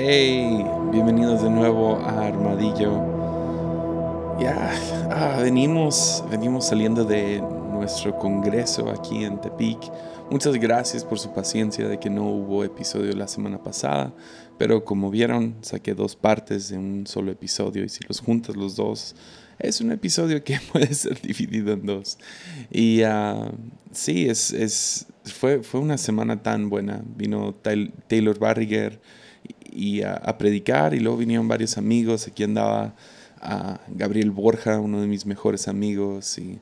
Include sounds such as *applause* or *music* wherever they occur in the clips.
Hey, bienvenidos de nuevo a Armadillo. Ya, ah, venimos, venimos saliendo de nuestro congreso aquí en Tepic. Muchas gracias por su paciencia de que no hubo episodio la semana pasada, pero como vieron, saqué dos partes de un solo episodio y si los juntas los dos, es un episodio que *laughs* puede ser dividido en dos. Y uh, sí, es, es, fue, fue una semana tan buena. Vino Taylor Barriger y a, predicar y luego vinieron varios amigos. Aquí andaba a Gabriel Borja, uno de mis mejores amigos, y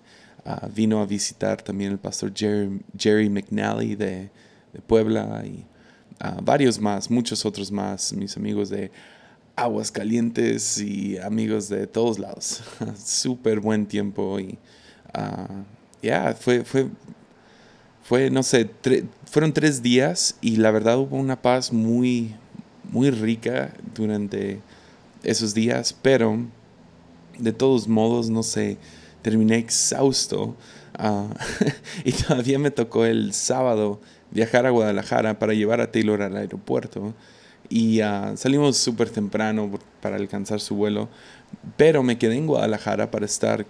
vino a visitar también el pastor Jerry, Jerry McNally de, Puebla y varios más, muchos otros más, mis amigos de Aguas Calientes y amigos de todos lados. *laughs* Súper buen tiempo y ya, fue, fue, fue, no sé, fueron tres días y la verdad hubo una paz muy, muy rica durante esos días, pero de todos modos, no sé, terminé exhausto ah, *laughs* y todavía me tocó el sábado viajar a Guadalajara para llevar a Taylor al aeropuerto y ah, salimos súper temprano para alcanzar su vuelo, pero me quedé en Guadalajara para estar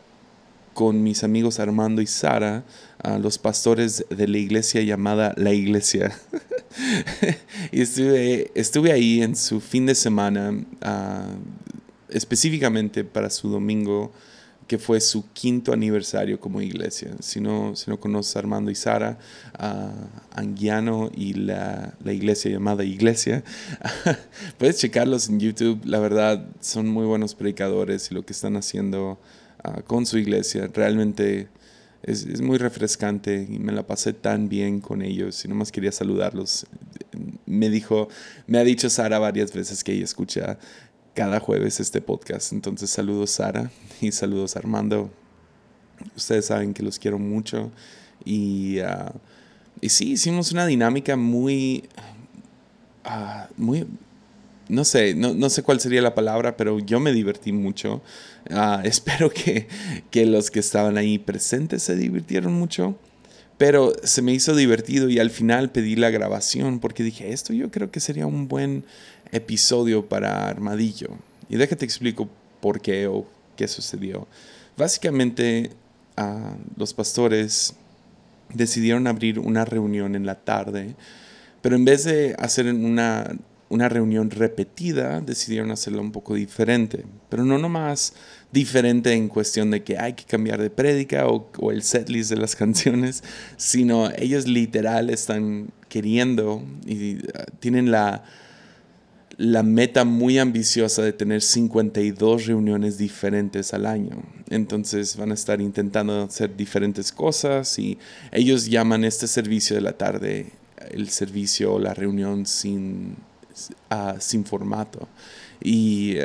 con mis amigos Armando y Sara, los pastores de la iglesia llamada La Iglesia. *laughs* y estuve, estuve ahí en su fin de semana, ah, específicamente para su domingo, que fue su quinto aniversario como iglesia. Si no, si no conoces a Armando y Sara, a Anguiano y la, la, iglesia llamada Iglesia, *laughs* puedes checarlos en YouTube. La verdad, son muy buenos predicadores y lo que están haciendo Ah, con su iglesia. Realmente es, es, muy refrescante y me la pasé tan bien con ellos y nomás quería saludarlos. Me dijo, me ha dicho Sara varias veces que ella escucha cada jueves este podcast. Entonces saludos Sara y saludos Armando. Ustedes saben que los quiero mucho y, uh, y sí, hicimos una dinámica muy, uh, muy, no sé, no, no, sé cuál sería la palabra, pero yo me divertí mucho. Ah, *laughs* espero que, que, los que estaban ahí presentes se divirtieron mucho. Pero se me hizo divertido y al final pedí la grabación porque dije, esto yo creo que sería un buen episodio para Armadillo. Y déjate explico por qué o qué sucedió. Básicamente, uh, los pastores decidieron abrir una reunión en la tarde, pero en vez de hacer una una reunión repetida, decidieron hacerlo un poco diferente. Pero no nomás diferente en cuestión de que hay que cambiar de prédica o, o el setlist de las *laughs* canciones, sino ellos literal están queriendo y uh, tienen la, la meta muy ambiciosa de tener 52 reuniones diferentes al año. Entonces van a estar intentando hacer diferentes cosas y ellos llaman este servicio de la tarde el servicio o la reunión sin sin formato. Y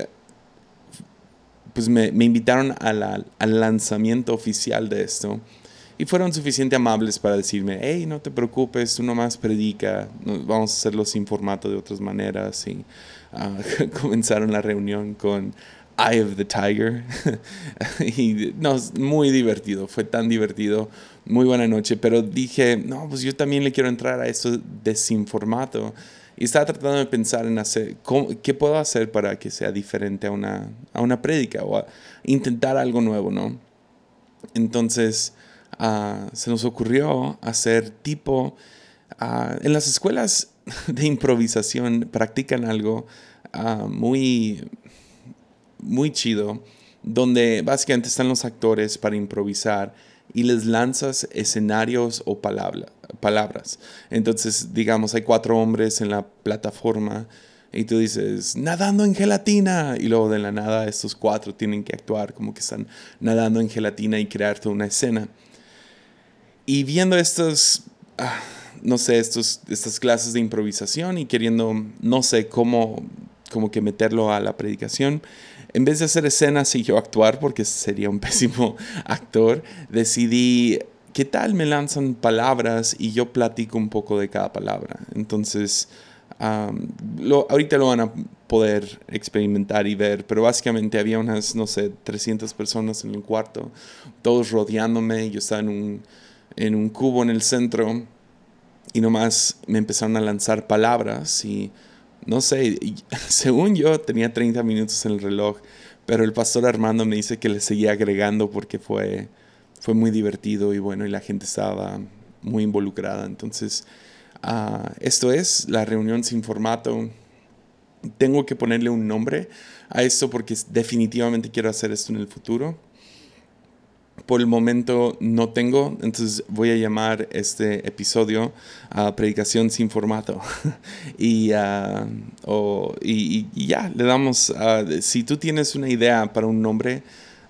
pues me, invitaron al lanzamiento oficial de esto. Y fueron suficientemente amables para decirme, hey, no te preocupes, tú nomás predica, vamos a hacerlo sin formato de otras maneras. Y ah, *laughs* comenzaron la reunión con Eye of the Tiger. *laughs* y no, muy divertido, fue tan divertido, muy buena noche. Pero dije, no, pues yo también le quiero entrar a esto de sin formato. Y estaba tratando de pensar en hacer, qué puedo hacer para que sea diferente a una, a una prédica o a intentar algo nuevo, ¿no? Entonces ah, se nos ocurrió hacer tipo, ah, en las escuelas *laughs* de improvisación practican algo ah, muy, muy chido, donde básicamente están los actores para improvisar y les lanzas escenarios o palabras. Entonces, digamos, hay cuatro hombres en la plataforma y tú dices, nadando en gelatina. Y luego de la nada estos cuatro tienen que actuar como que están nadando en gelatina y crear toda una escena. Y viendo estos, ah, no sé, estos, estas clases de improvisación y queriendo, no sé cómo, como que meterlo a la predicación, en vez de hacer escenas y yo actuar, porque sería un *laughs* pésimo actor, decidí, ¿qué tal me lanzan palabras y yo platico un poco de cada palabra? Entonces, lo, ahorita lo van a poder experimentar y ver, pero básicamente había unas, no sé, 300 personas en el cuarto, todos rodeándome, yo estaba en un, en un cubo en el centro y nomás me empezaron a lanzar palabras y no sé, *laughs* según yo tenía 30 minutos en el reloj, pero el pastor Armando me dice que le seguía agregando porque fue, fue muy divertido y bueno, y la gente estaba muy involucrada. Entonces, ah, esto es la reunión sin formato. Tengo que ponerle un nombre a esto porque definitivamente quiero hacer esto en el futuro por el momento no tengo, entonces voy a llamar este episodio a Predicación sin formato. *laughs* y, uh, y, ya, le damos, uh, si tú tienes una idea para un nombre,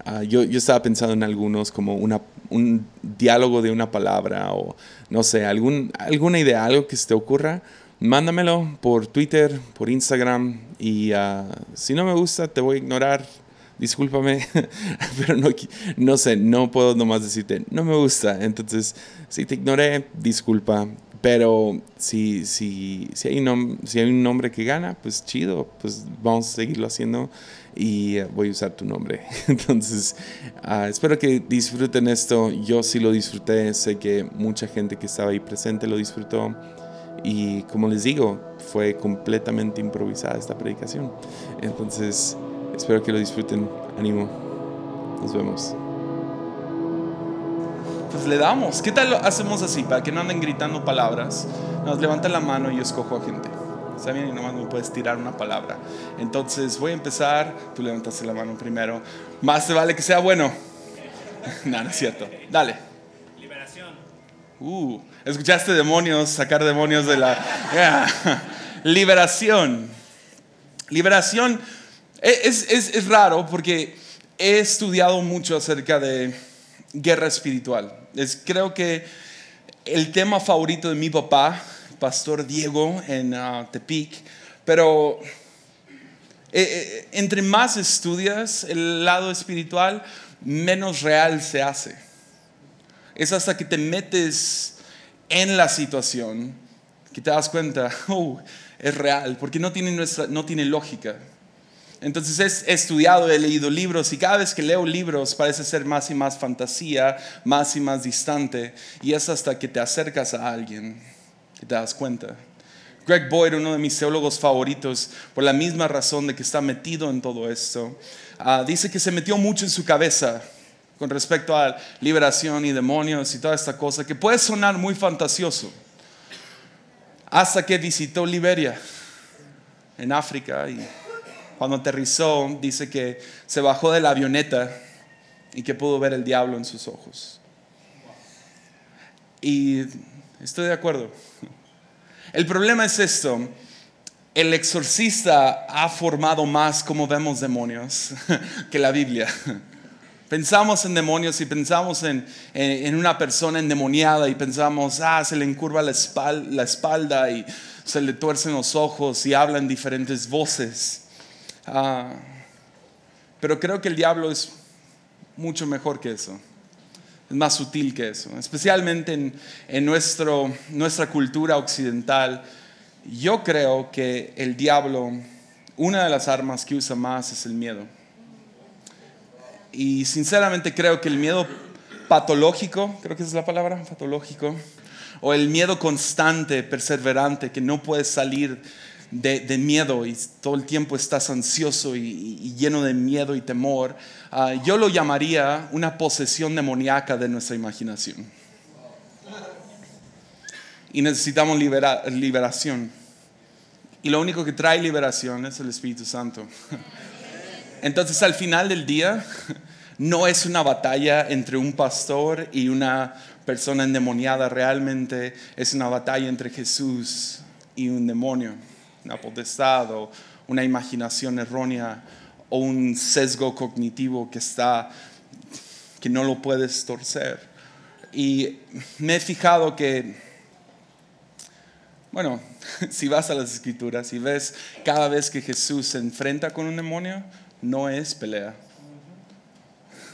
uh, yo, yo, estaba pensando en algunos como una, un diálogo de una palabra o no sé, algún, alguna idea, algo que se te ocurra. Mándamelo por Twitter, por Instagram y si no me gusta te voy a ignorar discúlpame, *laughs* pero no, no sé, no puedo nomás decirte, no me gusta. Entonces, si te ignoré, disculpa. Pero si, si, si, hay, si hay un nombre que gana, pues chido, pues vamos a seguirlo haciendo y eh, voy a usar tu nombre. *laughs* Entonces, ah, espero que disfruten esto. Yo sí lo disfruté, sé que mucha gente que estaba ahí presente lo disfrutó. Y como les digo, fue completamente improvisada esta predicación. Entonces, Espero que lo disfruten. Ánimo. Nos vemos. Pues le damos. ¿Qué tal lo hacemos así? Para que no anden gritando palabras. Nos levantan la mano y yo escojo a gente. Está bien y nomás me puedes tirar una palabra. Entonces voy a empezar. Tú levantaste la mano primero. Más te vale que sea bueno. *laughs* no, no es cierto. Dale. Liberación. Uh, escuchaste demonios, sacar demonios de la. *laughs* Liberación. Liberación es, es, es raro porque he estudiado mucho acerca de guerra espiritual. Es, creo que el tema favorito de mi papá, Pastor Diego en uh, Tepic, pero eh, eh, entre más estudias el lado espiritual, menos real se hace. Es hasta que te metes en la situación que te das cuenta, *laughs* oh, es real, porque no tiene, nuestra, no tiene lógica. Entonces he estudiado, he leído libros y cada vez que leo libros parece ser más y más fantasía, más y más distante. Y es hasta que te acercas a alguien que te das cuenta. Greg Boyd, uno de mis teólogos favoritos, por la misma razón de que está metido en todo esto, ah, dice que se metió mucho en su cabeza con respecto a liberación y demonios y toda esta cosa, que puede sonar muy fantasioso, hasta que visitó Liberia, en África, y cuando aterrizó, dice que se bajó de la avioneta y que pudo ver el diablo en sus ojos. Y estoy de acuerdo. El problema es esto. El exorcista ha formado más como vemos demonios *laughs* que la Biblia. Pensamos en demonios y pensamos en, en, una persona endemoniada y pensamos, ah, se le encurva la espalda, la espalda y se le tuercen los ojos y hablan diferentes voces. Ah, pero creo que el diablo es mucho mejor que eso. Es más sutil que eso. Especialmente en, en nuestro, nuestra cultura occidental. Yo creo que el diablo, una de las armas que usa más es el miedo. Y sinceramente creo que el miedo patológico, creo que es la palabra, patológico, o el miedo constante, perseverante, que no puede salir de, miedo y todo el tiempo estás ansioso y, lleno de miedo y temor, ah, yo lo llamaría una posesión demoníaca de nuestra imaginación. Y necesitamos liberación. Y lo único que trae liberación es el Espíritu Santo. *laughs* Entonces al final del día *laughs* no es una batalla entre un pastor y una persona endemoniada, realmente es una batalla entre Jesús y un demonio potestad o una imaginación errónea o un sesgo cognitivo que está que no lo puedes torcer. Y me he fijado que bueno, *laughs* si vas a las escrituras y ves cada vez que Jesús se enfrenta con un demonio, no es pelea.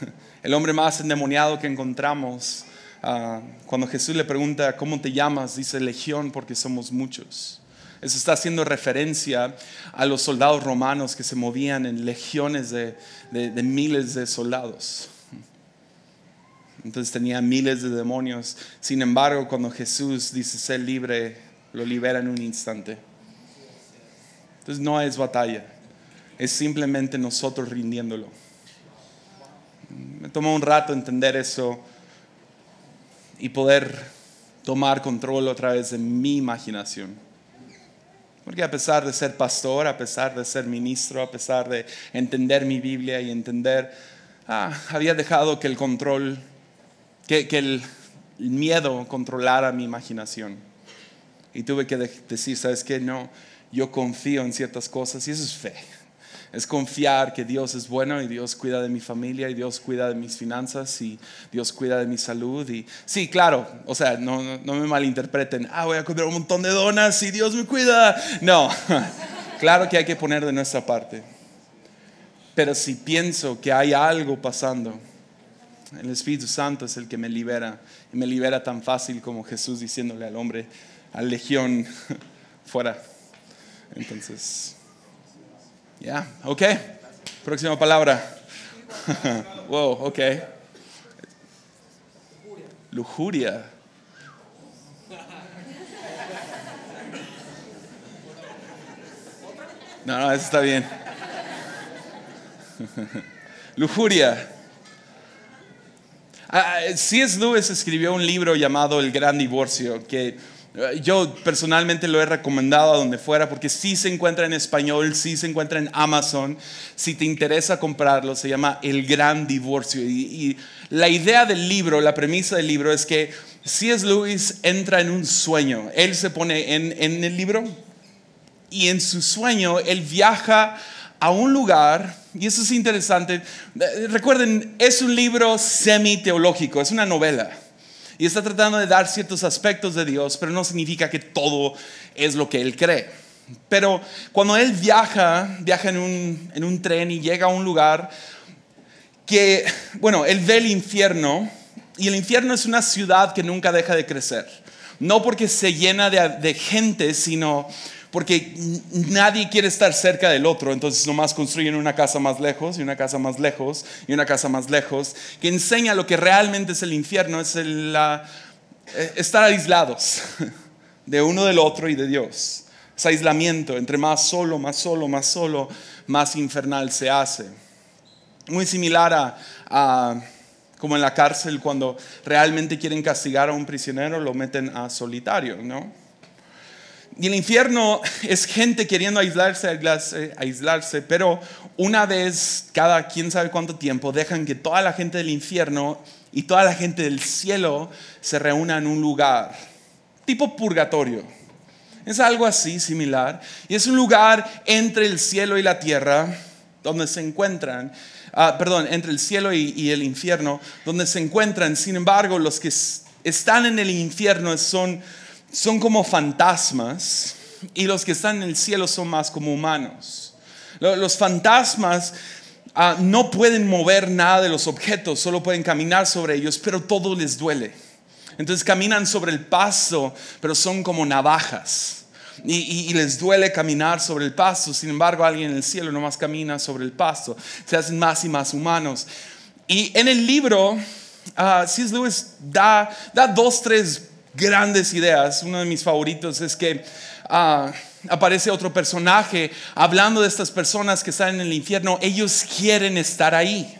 *laughs* El hombre más endemoniado que encontramos, ah, cuando Jesús le pregunta, ¿cómo te llamas? Dice legión porque somos muchos. Eso está haciendo referencia a los soldados romanos que se movían en legiones de, miles de soldados. Entonces tenía miles de demonios. Sin embargo, cuando Jesús dice ser libre, lo libera en un instante. Entonces no es batalla, es simplemente nosotros rindiéndolo. Me tomó un rato entender eso y poder tomar control otra vez de mi imaginación. Porque a pesar de ser pastor, a pesar de ser ministro, a pesar de entender mi Biblia y entender, ah, había dejado que el control, que, que el miedo controlara mi imaginación. Y tuve que decir, ¿sabes qué? No, yo confío en ciertas cosas y eso es fe. Es confiar que Dios es bueno y Dios cuida de mi familia y Dios cuida de mis finanzas y Dios cuida de mi salud. Y sí, claro, o sea, no, no, me malinterpreten, ah, voy a comer un montón de donas y Dios me cuida. No, *laughs* claro que hay que poner de nuestra parte. Pero si pienso que hay algo pasando, el Espíritu Santo es el que me libera y me libera tan fácil como Jesús diciéndole al hombre, al legión, *laughs* fuera. Entonces, ya, ok. Próxima palabra. *laughs* wow, ok. Lujuria. No, no, eso está bien. *laughs* Lujuria. Ah, C.S. Lewis escribió un libro llamado El Gran Divorcio, que yo personalmente lo he recomendado a donde fuera porque sí se encuentra en español, sí se encuentra en Amazon. Si te interesa comprarlo, se llama El Gran Divorcio. Y, la idea del libro, la premisa del libro es que C.S. Lewis entra en un sueño. Él se pone en, en el libro y en su sueño él viaja a un lugar, y eso es interesante, recuerden, es un libro semi-teológico, es una novela, y está tratando de dar ciertos aspectos de Dios, pero no significa que todo es lo que él cree. Pero cuando él viaja, viaja en un, en un tren y llega a un lugar que, bueno, él ve el infierno, y el infierno es una ciudad que nunca deja de crecer. No porque se llena de, de gente, sino porque nadie quiere estar cerca del otro, entonces nomás construyen una casa más lejos y una casa más lejos y una casa más lejos, que enseña lo que realmente es el infierno, es el, eh, estar aislados *laughs* de uno del otro y de Dios. Es aislamiento, entre más solo, más solo, más solo, más infernal se hace. Muy similar a, a como en la cárcel cuando realmente quieren castigar a un prisionero, lo meten a solitario, ¿no? Y el infierno *laughs* es gente queriendo aislarse, aislarse, pero una vez cada quién sabe cuánto tiempo dejan que toda la gente del infierno y toda la gente del cielo se reúnan en un lugar, tipo purgatorio. Es algo así similar. Y es un lugar entre el cielo y la tierra, donde se encuentran, ah, perdón, entre el cielo y el infierno, donde se encuentran, sin embargo, los que están en el infierno son son como fantasmas y los que están en el cielo son más como humanos. Los fantasmas ah, no pueden mover nada de los objetos, solo pueden caminar sobre ellos, pero todo les duele. Entonces caminan sobre el paso, pero son como navajas. Y, les duele caminar sobre el paso. Sin embargo, alguien en el cielo nomás camina sobre el paso. Se hacen más y más humanos. Y en el libro, uh, C.S. Lewis da, da dos, tres grandes ideas. Uno de mis favoritos es que ah, aparece otro personaje hablando de estas personas que están en el infierno. Ellos quieren estar ahí,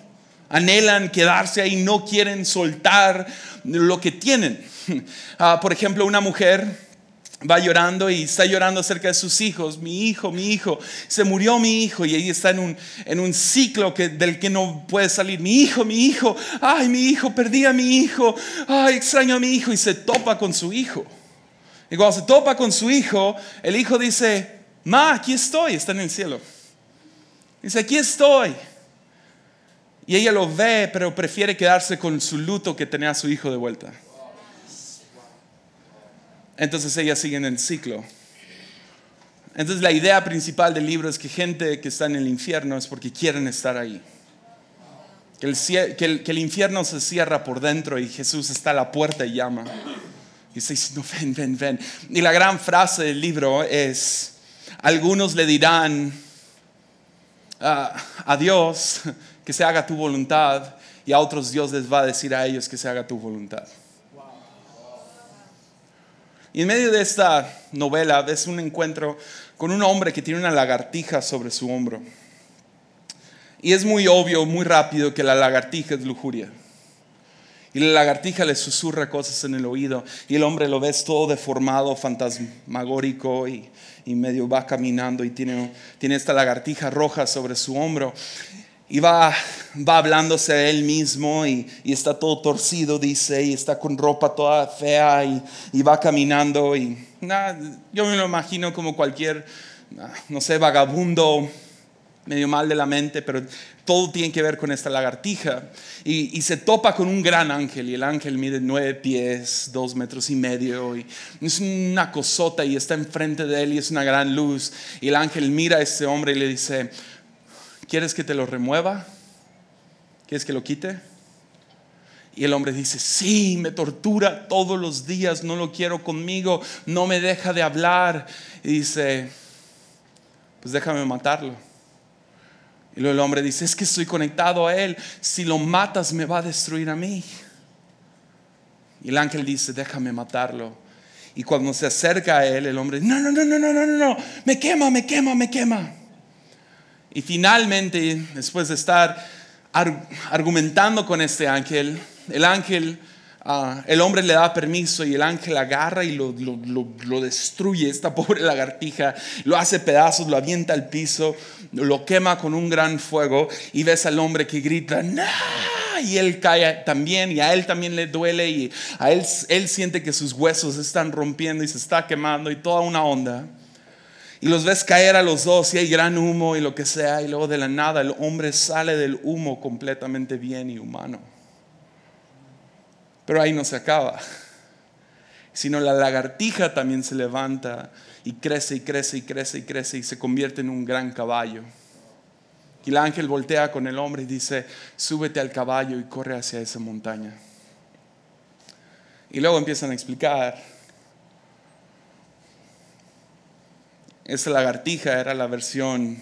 anhelan quedarse ahí, no quieren soltar lo que tienen. *laughs* Ah, por ejemplo, una mujer va llorando y está llorando acerca de sus hijos, mi hijo, mi hijo, se murió mi hijo y ella está en un, en un ciclo que, del que no puede salir, mi hijo, mi hijo, ay, mi hijo, perdí a mi hijo, ay, extraño a mi hijo y se topa con su hijo. Y cuando se topa con su hijo, el hijo dice, ma, aquí estoy, está en el cielo. Dice, aquí estoy. Y ella lo ve, pero prefiere quedarse con su luto que tener a su hijo de vuelta. Entonces ellas siguen el ciclo. Entonces la idea principal del libro es que gente que está en el infierno es porque quieren estar ahí. Que el, infierno se cierra por dentro y Jesús está a la puerta y llama. Y dice, no, ven, ven, ven. Y la gran frase del libro es, algunos le dirán ah, a Dios que se haga tu voluntad y a otros Dios les va a decir a ellos que se haga tu voluntad. Y en medio de esta novela ves un encuentro con un hombre que tiene una lagartija sobre su hombro. Y es muy obvio, muy rápido que la lagartija es lujuria. Y la lagartija le susurra cosas en el oído y el hombre lo ves todo deformado, fantasmagórico y, medio va caminando y tiene, tiene esta lagartija roja sobre su hombro y va, va hablándose a él mismo y, está todo torcido, dice, y está con ropa toda fea y, va caminando y yo me lo imagino como cualquier, no sé, vagabundo medio mal de la mente, pero todo tiene que ver con esta lagartija. Y, se topa con un gran ángel, y el ángel mide nueve pies, dos metros y medio, y es una cosota y está enfrente de él y es una gran luz. Y el ángel mira a este hombre y le dice, ¿quieres que te lo remueva? ¿Quieres que lo quite? Y el hombre dice, sí, me tortura todos los días, no lo quiero conmigo, no me deja de hablar. Y dice, pues déjame matarlo. Y luego el hombre dice, es que estoy conectado a él, si lo matas me va a destruir a mí. Y el ángel dice, déjame matarlo. Y cuando se acerca a él, el hombre, no, no, no, no, no, no, no, me quema, me quema, me quema. Y finalmente, después de estar argumentando con este ángel, el ángel, ah, el hombre le da permiso y el ángel agarra y lo, lo, destruye, esta *laughs* pobre lagartija, lo hace pedazos, lo avienta al piso, lo quema con un gran fuego y ves al hombre que grita, ¡No! y él cae también y a él también le duele y a él, él siente que sus huesos están rompiendo y se está quemando y toda una onda. Y los ves caer a los dos y hay gran humo y lo que sea. Y luego de la nada el hombre sale del humo completamente bien y humano. Pero ahí no se acaba. Sino la lagartija también se levanta y crece y crece y crece y crece y se convierte en un gran caballo. Y el ángel voltea con el hombre y dice, súbete al caballo y corre hacia esa montaña. Y luego empiezan a explicar Esa lagartija era la versión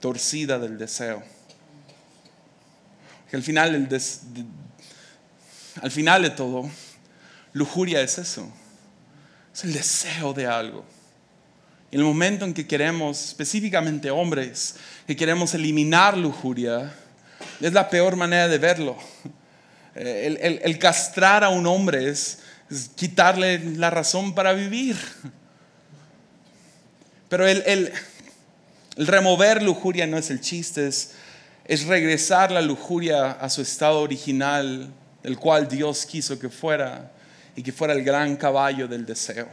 torcida del deseo. Que al final, al final de todo, lujuria es eso. Es el deseo de algo. En el momento en que queremos, específicamente hombres, que queremos eliminar lujuria, es la peor manera de verlo. El, el castrar a un hombre es quitarle la razón para vivir. Pero el, remover lujuria no es el chiste, es, es regresar la lujuria a su estado original, el cual Dios quiso que fuera, y que fuera el gran caballo del deseo.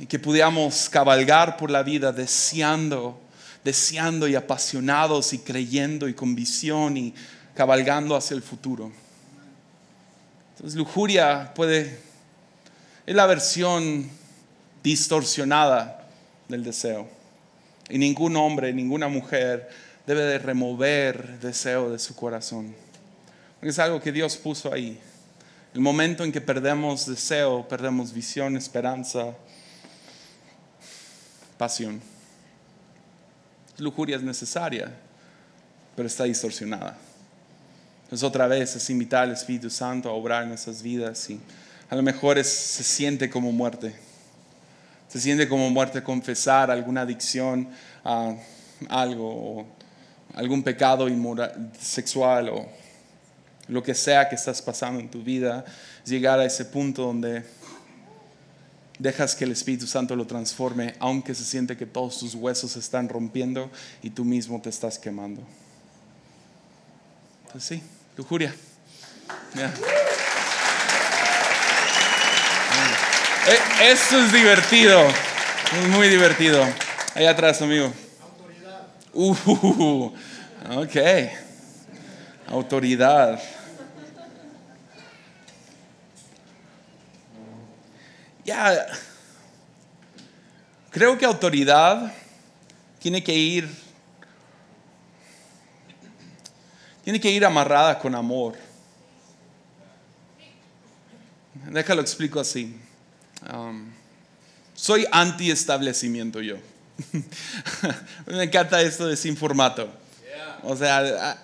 Y que pudiéramos cabalgar por la vida deseando, deseando y apasionados y creyendo y con visión y cabalgando hacia el futuro. Entonces lujuria puede, es la versión distorsionada del deseo. Y ningún hombre, ninguna mujer debe de remover deseo de su corazón. es algo que Dios puso ahí. El momento en que perdemos deseo, perdemos visión, esperanza, pasión. Lujuria es necesaria, pero está distorsionada. Entonces otra vez es invitar al Espíritu Santo a obrar en esas vidas y a lo mejor se siente como muerte se siente como muerte confesar alguna adicción a algo, o algún pecado inmoral, sexual o lo que sea que estás pasando en tu vida, llegar a ese punto donde dejas que el Espíritu Santo lo transforme, aunque se siente que todos tus huesos están rompiendo y tú mismo te estás quemando. Entonces sí, lujuria. Eh, esto es divertido. Muy divertido. Allá atrás, amigo. Autoridad. Uh, ok. Autoridad. Ya. Creo que autoridad tiene que ir. Tiene que ir amarrada con amor. Déjalo explico así. Um, soy anti-establecimiento yo. *laughs* Me encanta esto de sin formato. O sea,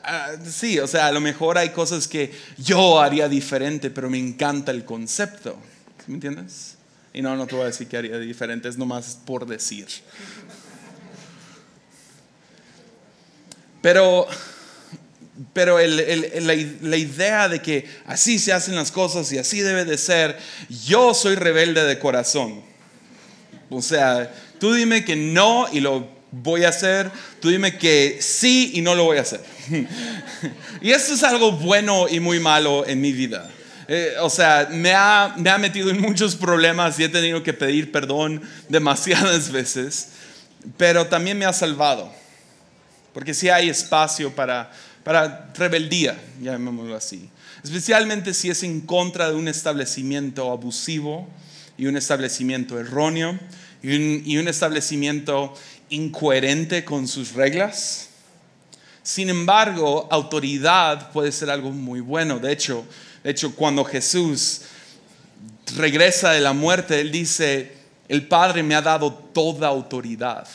sí, o sea, a lo mejor hay cosas que yo haría diferente, pero me encanta el concepto. ¿Me entiendes? Y no, no te voy a decir que haría diferente, es nomás por decir. *laughs* Pero, pero la, la idea de que así se hacen las cosas y así debe de ser, yo soy rebelde de corazón. O sea, tú dime que no y lo voy a hacer, tú dime que sí y no lo voy a hacer. *laughs* y esto es algo bueno y muy malo en mi vida. Eh, o sea, me ha, me ha metido en muchos problemas y he tenido que pedir perdón demasiadas *laughs* veces, pero también me ha salvado. Porque si hay espacio para, para rebeldía, llamémoslo así. Especialmente si es en contra de un establecimiento abusivo y un establecimiento erróneo y un, y un establecimiento incoherente con sus reglas. Sin embargo, autoridad puede ser algo muy bueno. De hecho, de hecho, cuando Jesús regresa de la muerte, Él dice, el Padre me ha dado toda autoridad.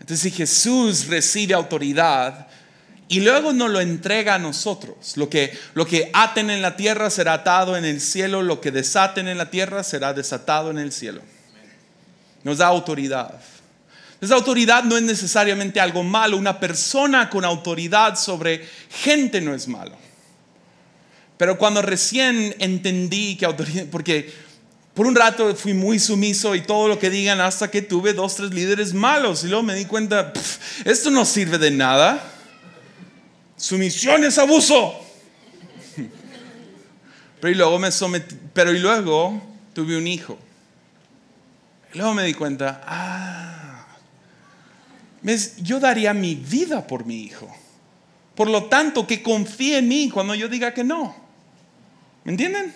Entonces, si Jesús recibe autoridad y luego nos lo entrega a nosotros, lo que, lo que aten en la tierra será atado en el cielo, lo que desaten en la tierra será desatado en el cielo. Nos da autoridad. Esa autoridad no es necesariamente algo malo. Una persona con autoridad sobre gente no es malo. Pero cuando recién entendí que autoridad, porque por un rato fui muy sumiso y todo lo que digan hasta que tuve dos, tres líderes malos y luego me di cuenta, esto no sirve de nada. Sumisión es abuso. Pero y luego me sometí, pero y luego tuve un hijo. Y luego me di cuenta, ah, yo daría mi vida por mi hijo. Por lo tanto, que confíe en mí cuando yo diga que no. ¿Me entienden?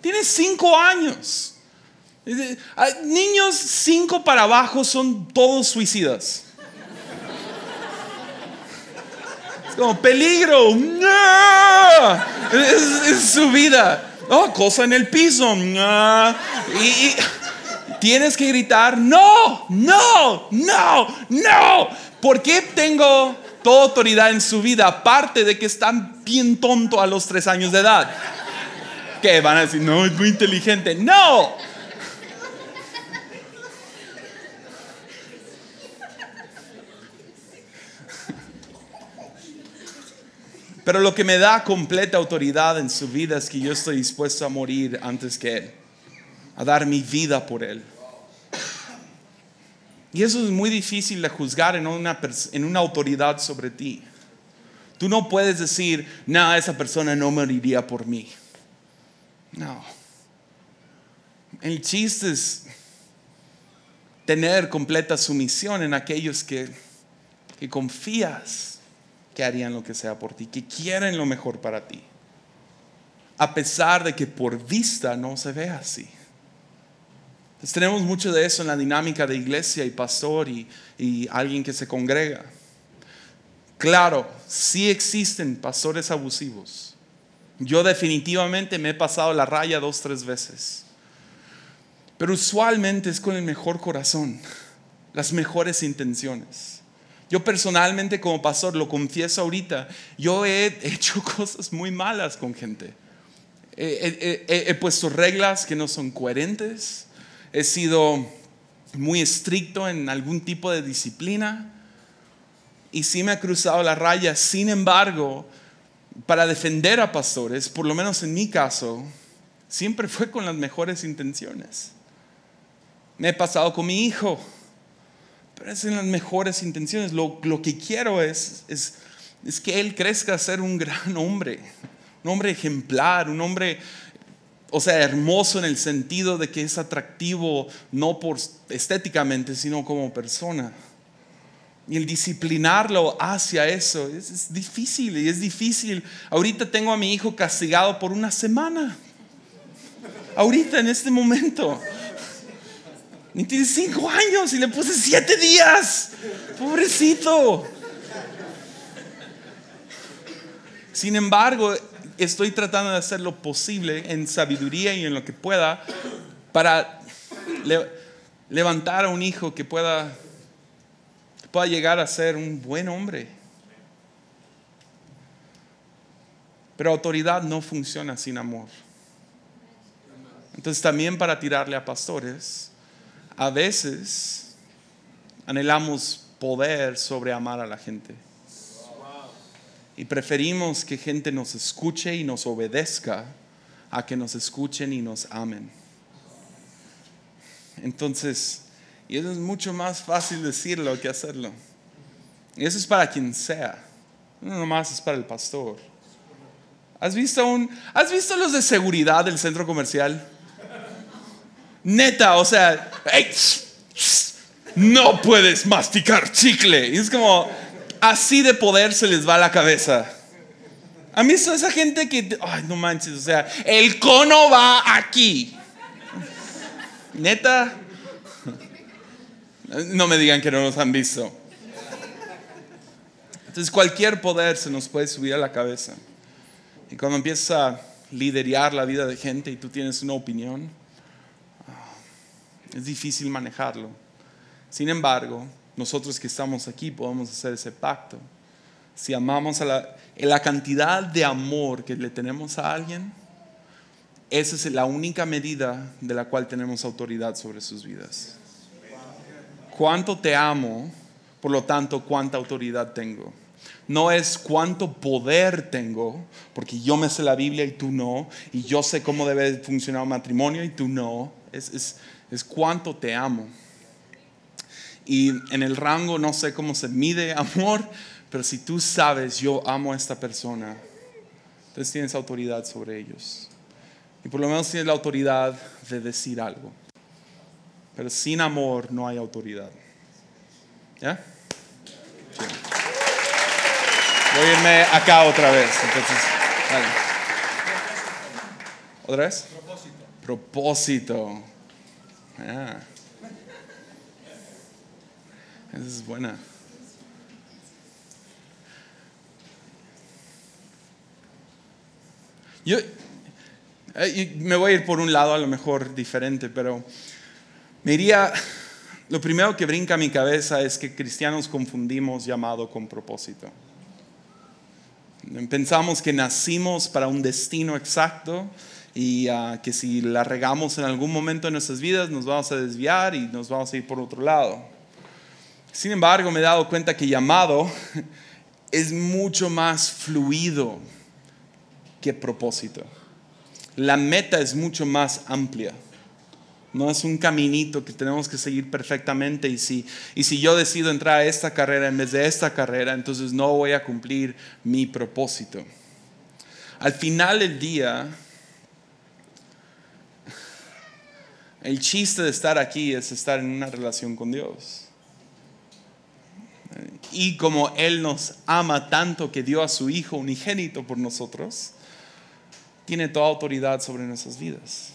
Tiene cinco años. Niños cinco para abajo son todos suicidas. Es como peligro. Es, su vida. Oh, cosa en el piso. y tienes que gritar, no, no, no, no. ¿Por qué tengo toda autoridad en su vida? Aparte de que están bien tonto a los tres años de edad que van a decir, no, es muy inteligente. No. Pero lo que me da completa autoridad en su vida es que yo estoy dispuesto a morir antes que Él, a dar mi vida por Él. Y eso es muy difícil de juzgar en una, en una autoridad sobre ti. Tú no puedes decir, no, esa persona no moriría por mí. No. El chiste es tener completa sumisión en aquellos que, que confías que harían lo que sea por ti, que quieren lo mejor para ti. A pesar de que por vista no se ve así. Entonces, tenemos mucho de eso en la dinámica de iglesia y pastor y, y alguien que se congrega. Claro, sí existen pastores abusivos yo definitivamente me he pasado la raya dos, tres veces. Pero usualmente es con el mejor corazón, las mejores intenciones. Yo personalmente como pastor, lo confieso ahorita, yo he hecho *laughs* cosas muy malas con gente. He, puesto reglas que no son coherentes. He sido muy estricto en algún tipo de disciplina. Y sí me ha cruzado la raya. Sin embargo, para defender a pastores, por lo menos en mi caso, siempre fue con las mejores intenciones. Me he pasado con mi hijo, pero es en las mejores intenciones. Lo, que quiero es, es, es que él crezca a ser un gran hombre, un hombre ejemplar, un hombre, o sea, hermoso en el sentido de que es atractivo no por estéticamente, sino como persona. Y el disciplinarlo hacia eso es, difícil y es difícil. Ahorita tengo a mi hijo castigado por una semana. Ahorita, en este momento. Ni tiene cinco años y le puse siete días. Pobrecito. Sin embargo, estoy tratando de hacer lo posible en sabiduría y en lo que pueda para levantar a un hijo que pueda pueda llegar a ser un buen hombre. Pero autoridad no funciona sin amor. Entonces también para tirarle a pastores, a veces anhelamos poder sobre amar a la gente. Y preferimos que gente nos escuche y nos obedezca a que nos escuchen y nos amen. Entonces, y eso es mucho más fácil decirlo que hacerlo. Y eso es para quien sea. No nomás es para el pastor. ¿Has visto, un, ¿Has visto los de seguridad del centro comercial? Neta, o sea, no puedes masticar chicle. Y es como, así de poder se les va la cabeza. A mí visto esa gente que, ay, no manches, o sea, el cono va aquí. Neta, no me digan que no nos han visto. Entonces cualquier poder se nos puede subir a la cabeza. Y cuando empiezas a liderar la vida de gente y tú tienes una opinión, es difícil manejarlo. Sin embargo, nosotros que estamos aquí podemos hacer ese pacto. Si amamos a la, la cantidad de amor que le tenemos a alguien, esa es la única medida de la cual tenemos autoridad sobre sus vidas. Cuánto te amo, por lo tanto, cuánta autoridad tengo. No es cuánto poder tengo, porque yo me sé la Biblia y tú no, y yo sé cómo debe funcionar un matrimonio y tú no. Es, es, es cuánto te amo. Y en el rango no sé cómo se mide *laughs* amor, pero si tú sabes, yo amo a esta persona, entonces tienes autoridad sobre ellos. Y por lo menos tienes la autoridad de decir algo. Pero sin amor no hay autoridad. ¿Ya? Voy a irme acá otra vez. ¿Otra vez? Propósito. Propósito. Ah. Esa es buena. Yo eh, me voy a ir por un lado a lo mejor diferente, pero me iría, lo primero que brinca a mi cabeza es que cristianos confundimos llamado con propósito. Pensamos que nacimos para un destino exacto y ah, que si la regamos en algún momento de nuestras vidas nos vamos a desviar y nos vamos a ir por otro lado. Sin embargo, me he dado cuenta que llamado *laughs* es mucho más fluido que propósito. La meta es mucho más amplia. No es un caminito que tenemos que seguir perfectamente y si, y si yo decido entrar a esta carrera en vez de esta carrera, entonces no voy a cumplir mi propósito. Al final del día, el chiste de estar aquí es estar en una relación con Dios. Y como Él nos ama tanto que dio a su Hijo unigénito por nosotros, tiene toda autoridad sobre nuestras vidas.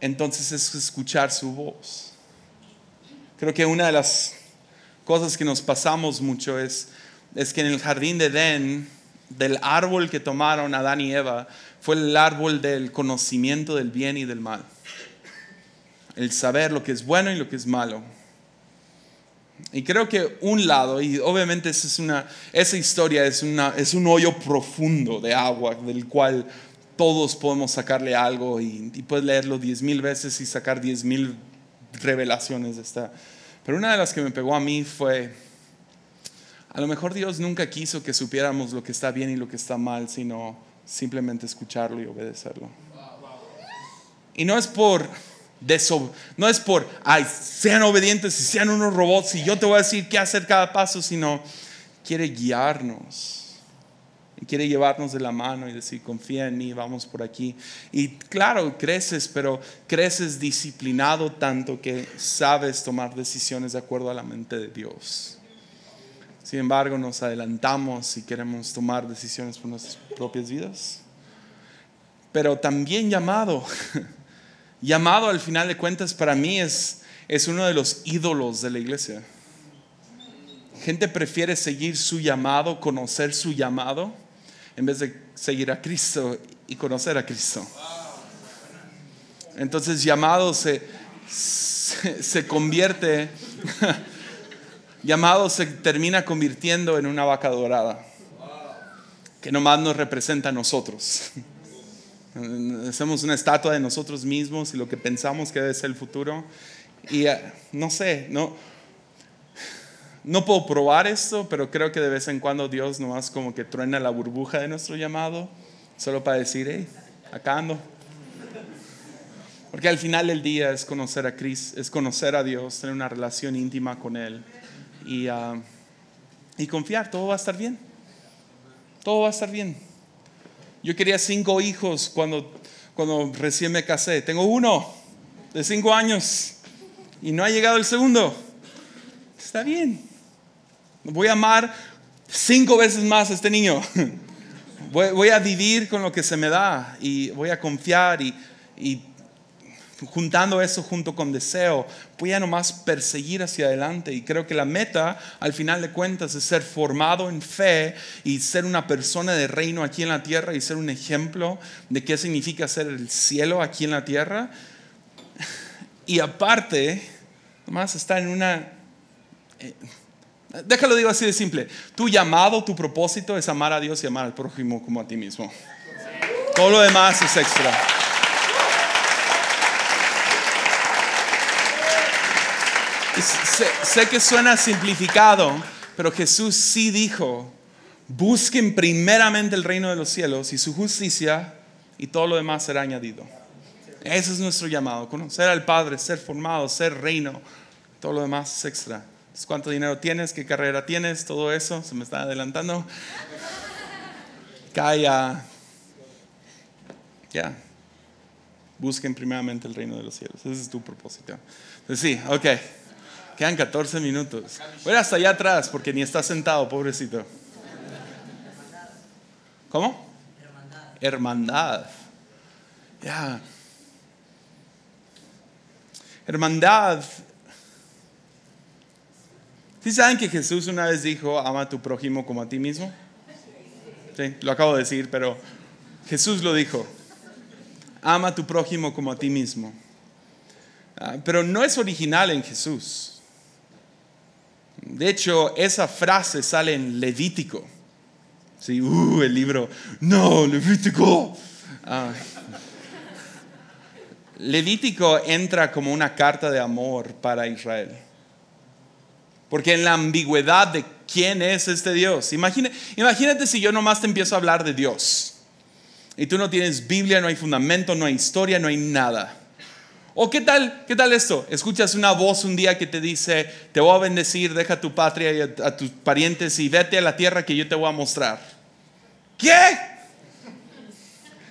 Entonces es escuchar su voz. Creo que una de las cosas que nos pasamos mucho es, es que en el jardín de Edén, del árbol que tomaron Adán y Eva, fue el árbol del conocimiento del bien y del mal. El saber lo que es bueno y lo que es malo. Y creo que un lado, y obviamente esa, historia es, un hoyo profundo de agua del cual todos podemos sacarle algo y, puedes leerlo diez mil veces y sacar diez mil revelaciones de esta. Pero una de las que me pegó a mí fue, a lo mejor Dios nunca quiso que supiéramos lo que está bien y lo que está mal, sino simplemente escucharlo y obedecerlo. Y no es por no es por, ay, sean obedientes y sean unos robots y yo te voy a decir qué hacer cada paso, sino quiere guiarnos. Quiere llevarnos de la mano y decir, confía en mí, vamos por aquí. Y claro, creces, pero creces disciplinado tanto que sabes tomar decisiones de acuerdo a la mente de Dios. Sin embargo, nos adelantamos y queremos tomar decisiones por nuestras propias vidas. Pero también llamado *laughs* llamado al final de cuentas para mí es, es uno de los ídolos de la iglesia. Gente prefiere seguir su llamado, conocer su llamado, en vez de seguir a Cristo y conocer a Cristo. Entonces llamado se, *laughs* se, convierte, *laughs* llamado se termina convirtiendo en una vaca dorada, que nomás nos representa a nosotros. *laughs* Hacemos una estatua de nosotros mismos y lo que pensamos que debe ser el futuro. Y eh, no sé, no, no puedo probar esto, pero creo que de vez en cuando Dios nomás como que truena la burbuja de nuestro llamado, solo para decir, hey, acá ando. Porque al final del día es conocer a Cristo, es conocer a Dios, tener una relación íntima con Él y, ah, y confiar, todo va a estar bien. Todo va a estar bien. Yo quería cinco hijos cuando, cuando recién me casé. Tengo uno de cinco años y no ha llegado el segundo. Está bien. Voy a amar cinco veces más a este niño. *laughs* Voy, a vivir con lo que se me da y voy a confiar y, y juntando eso junto con deseo, voy a nomás perseguir hacia adelante. Y creo que la meta, al final de cuentas, es ser formado en fe y ser una persona de reino aquí en la tierra y ser un ejemplo de qué significa ser el cielo aquí en la tierra. Y aparte, nomás estar en una... Eh, Déjalo digo así de simple. Tu llamado, tu propósito es amar a Dios y amar al prójimo como a ti mismo. Todo lo demás es extra. Sé, que suena simplificado, pero Jesús sí dijo, busquen primeramente el reino de los cielos y su justicia y todo lo demás será añadido. Ese es nuestro llamado, conocer al Padre, ser formado, ser reino, todo lo demás es extra cuánto dinero tienes, qué carrera tienes, todo eso, se me está adelantando. Calla. Ya. Busquen primeramente el reino de los cielos. Ese es tu propósito. Sí, ok. Quedan 14 minutos. Voy hasta allá atrás porque ni está sentado, pobrecito. ¿Cómo? Hermandad. Ya. Hermandad ¿Sí saben que Jesús una vez dijo, ama a tu prójimo como a ti mismo? Sí, lo acabo de decir, pero Jesús lo dijo. Ama a tu prójimo como a ti mismo. Ah, pero no es original en Jesús. De hecho, esa frase sale en Levítico. Sí, uh, el libro. No, Levítico. Ah. Levítico entra como una carta de amor para Israel. Porque en la ambigüedad de quién es este Dios. Imagínate, imagínate si yo nomás te empiezo a hablar de Dios. Y tú no tienes Biblia, no hay fundamento, no hay historia, no hay nada. ¿O qué tal, qué tal esto? Escuchas una voz un día que te dice, te voy a bendecir, deja tu patria y a, tus parientes y vete a la tierra que yo te voy a mostrar. ¿Qué?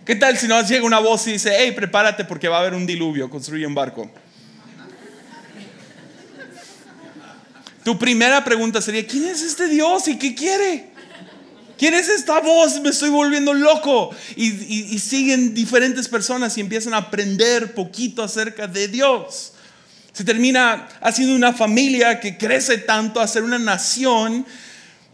¿Qué tal si no llega una voz y dice, hey, prepárate porque va a haber un diluvio, construye un barco? Tu primera pregunta sería, ¿quién es este Dios y qué quiere? ¿Quién es esta voz? Me estoy volviendo loco. Y, siguen diferentes personas y empiezan a aprender poquito acerca de Dios. Se termina haciendo una familia que crece tanto a ser una nación.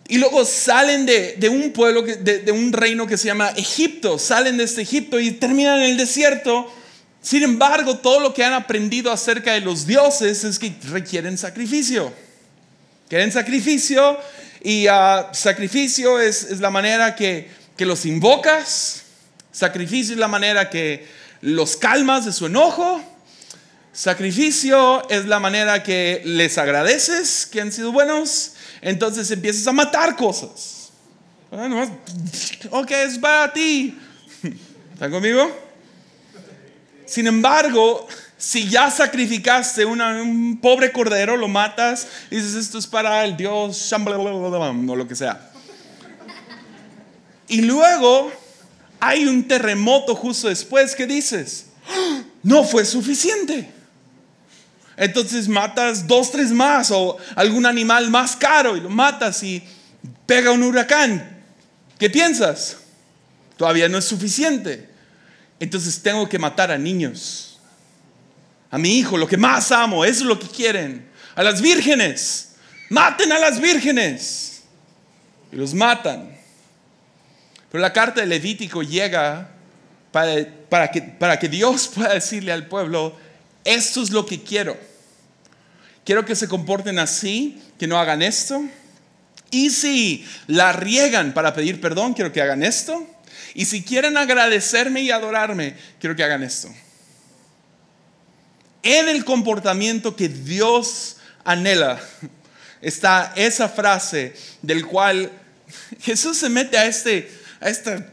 Y luego salen de, un pueblo, de, de, un reino que se llama Egipto. Salen de este Egipto y terminan en el desierto. Sin embargo, todo lo que han aprendido acerca de los dioses es que requieren sacrificio. Quieren sacrificio y uh, sacrificio es, la manera que, que los invocas, sacrificio es la manera que los calmas de su enojo, sacrificio es la manera que les agradeces que han sido buenos, entonces empiezas a matar cosas. Ok, es para ti. ¿Están conmigo? Sin embargo, si ya sacrificaste un pobre cordero, lo matas, y dices, esto es para el Dios, o lo que sea. Y luego hay un terremoto justo después que dices, ¡Ah! no fue suficiente. Entonces matas dos, tres más o algún animal más caro y lo matas y pega un huracán. ¿Qué piensas? Todavía no es suficiente. Entonces tengo que matar a niños a mi hijo, lo que más amo, eso es lo que quieren. A las vírgenes, maten a las vírgenes. Y los matan. Pero la carta de Levítico llega para, que, para que Dios *laughs* pueda decirle al pueblo, esto es lo que quiero. Quiero que se comporten así, que no hagan esto. Y si la riegan para pedir perdón, quiero que hagan esto. Y si quieren agradecerme y adorarme, quiero que hagan esto. En el comportamiento que Dios anhela está esa frase del cual Jesús se mete a este, a esta,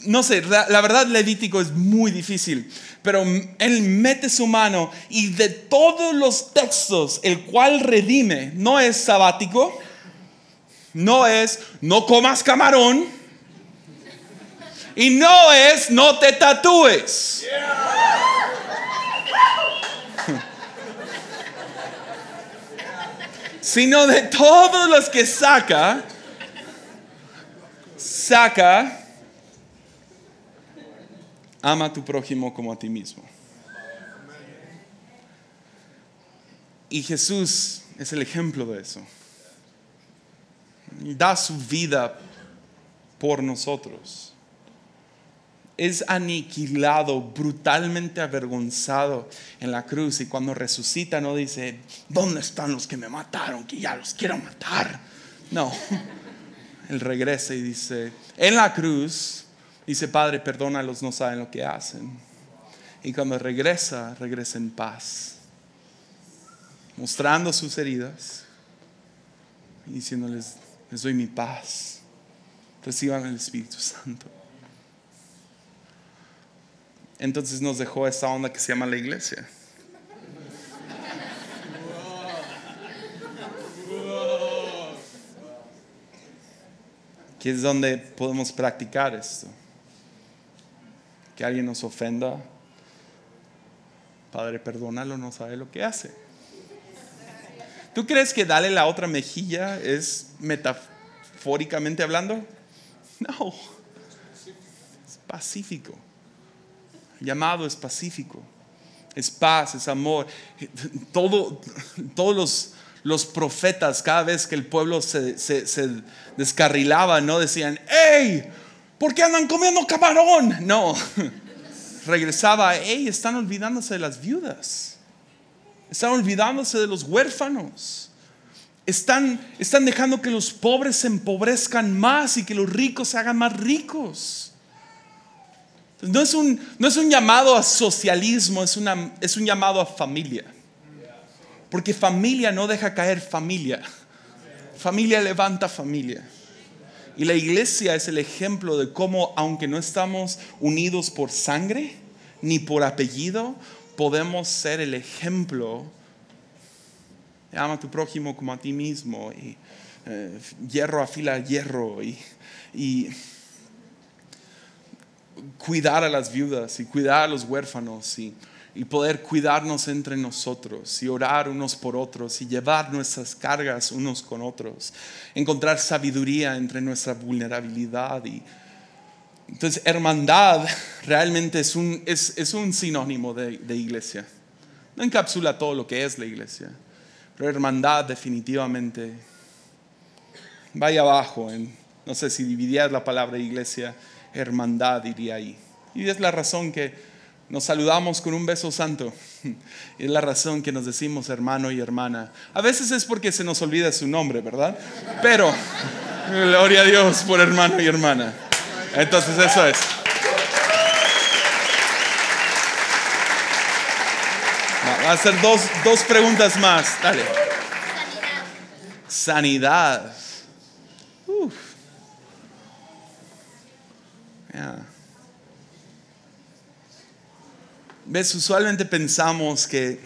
no sé, la, verdad Levítico es muy difícil, pero él mete su mano y de todos los textos el cual redime, no es sabático, no es no comas camarón y no es no te tatúes. Sino de todos los que saca, saca, ama a tu prójimo como a ti mismo. Y Jesús es el ejemplo de eso. Da su vida por nosotros es aniquilado, brutalmente avergonzado en la cruz y cuando resucita no dice, ¿dónde están los que me mataron? Que ya los quiero matar. No, *laughs* él regresa y dice, en la cruz, dice, Padre, perdónalos, no saben lo que hacen. Y cuando regresa, regresa en paz, mostrando sus heridas y diciéndoles, les doy mi paz, reciban el Espíritu Santo entonces nos dejó esa onda que se llama la iglesia. Que es donde podemos practicar esto. Que alguien nos ofenda. Padre, perdónalo, no sabe lo que hace. ¿Tú crees que darle la otra mejilla es metafóricamente hablando? No. Es pacífico llamado es pacífico, es paz, es amor. Todo, todos los, los profetas, cada vez que el pueblo se, se, descarrilaba, no decían, ¡Ey! ¿Por qué andan comiendo camarón? No, *laughs* regresaba, ¡Ey! Están olvidándose de las viudas, están olvidándose de los huérfanos. Están, están dejando que los pobres se empobrezcan más y que los ricos se hagan más ricos. No es un, no es un llamado a socialismo, es, una, es un llamado a familia. Porque familia no deja caer familia. Familia levanta familia. Y la iglesia es el ejemplo de cómo, aunque no estamos unidos por sangre ni por apellido, podemos ser el ejemplo. Ama a tu prójimo como a ti mismo. Y eh, hierro afila hierro. Y, y cuidar a las viudas y cuidar a los huérfanos y, poder cuidarnos entre nosotros y orar unos por otros y llevar nuestras cargas unos con otros, encontrar sabiduría entre nuestra vulnerabilidad y entonces hermandad realmente es un, es, un sinónimo de, de, iglesia. No encapsula todo lo que es la iglesia, pero hermandad definitivamente vaya abajo no sé si dividías la palabra iglesia hermandad, diría ahí. Y es la razón que nos saludamos con un beso santo. *laughs* Es la razón que nos decimos hermano y hermana. A veces es porque se nos olvida su nombre, ¿verdad? Pero, *laughs* gloria a Dios por hermano y hermana. Entonces eso es. Va a hacer dos, dos preguntas más. Dale. Sanidad. Sanidad. Ves, usualmente pensamos que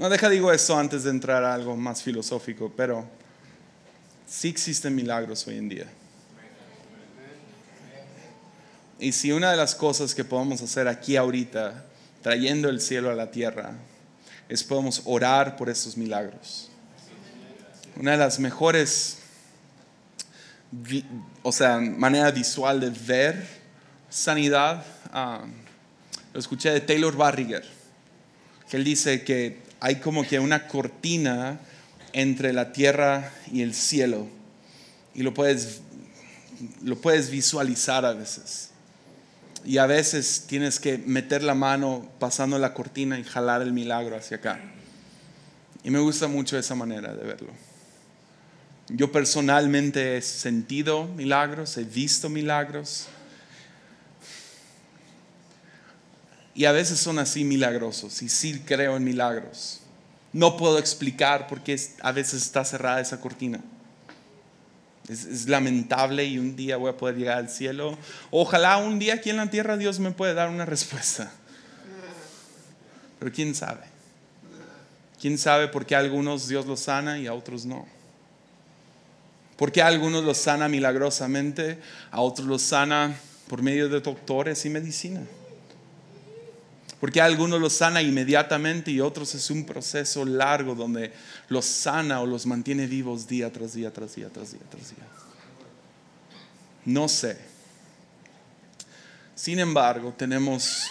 No deja digo esto antes de entrar a algo más filosófico, pero sí existen milagros hoy en día. Y si una de las cosas que podemos hacer aquí ahorita, trayendo el cielo a la tierra, es podemos orar por esos milagros. Una de las mejores, o sea, manera visual de ver sanidad, ah, lo escuché de Taylor Barriger, que él dice que hay como que una cortina entre la tierra y el cielo y lo puedes, lo puedes visualizar a veces. Y a veces tienes que meter la mano pasando la cortina y jalar el milagro hacia acá. Y me gusta mucho esa manera de verlo. Yo personalmente he sentido milagros, he visto milagros. Y a veces son así milagrosos y sí creo en milagros. No puedo explicar por qué a veces está cerrada esa cortina. Es, lamentable y un día voy a poder llegar al cielo. Ojalá un día aquí en la tierra Dios me pueda dar una respuesta. Pero quién sabe. ¿Quién sabe por qué a algunos Dios los sana y a otros no? ¿Por qué a algunos los sana milagrosamente, a otros los sana por medio de doctores y medicina? ¿Por qué a algunos los sana inmediatamente y otros es un proceso largo donde los sana o los mantiene vivos día tras día, tras día, tras día, tras día? No sé. Sin embargo, tenemos,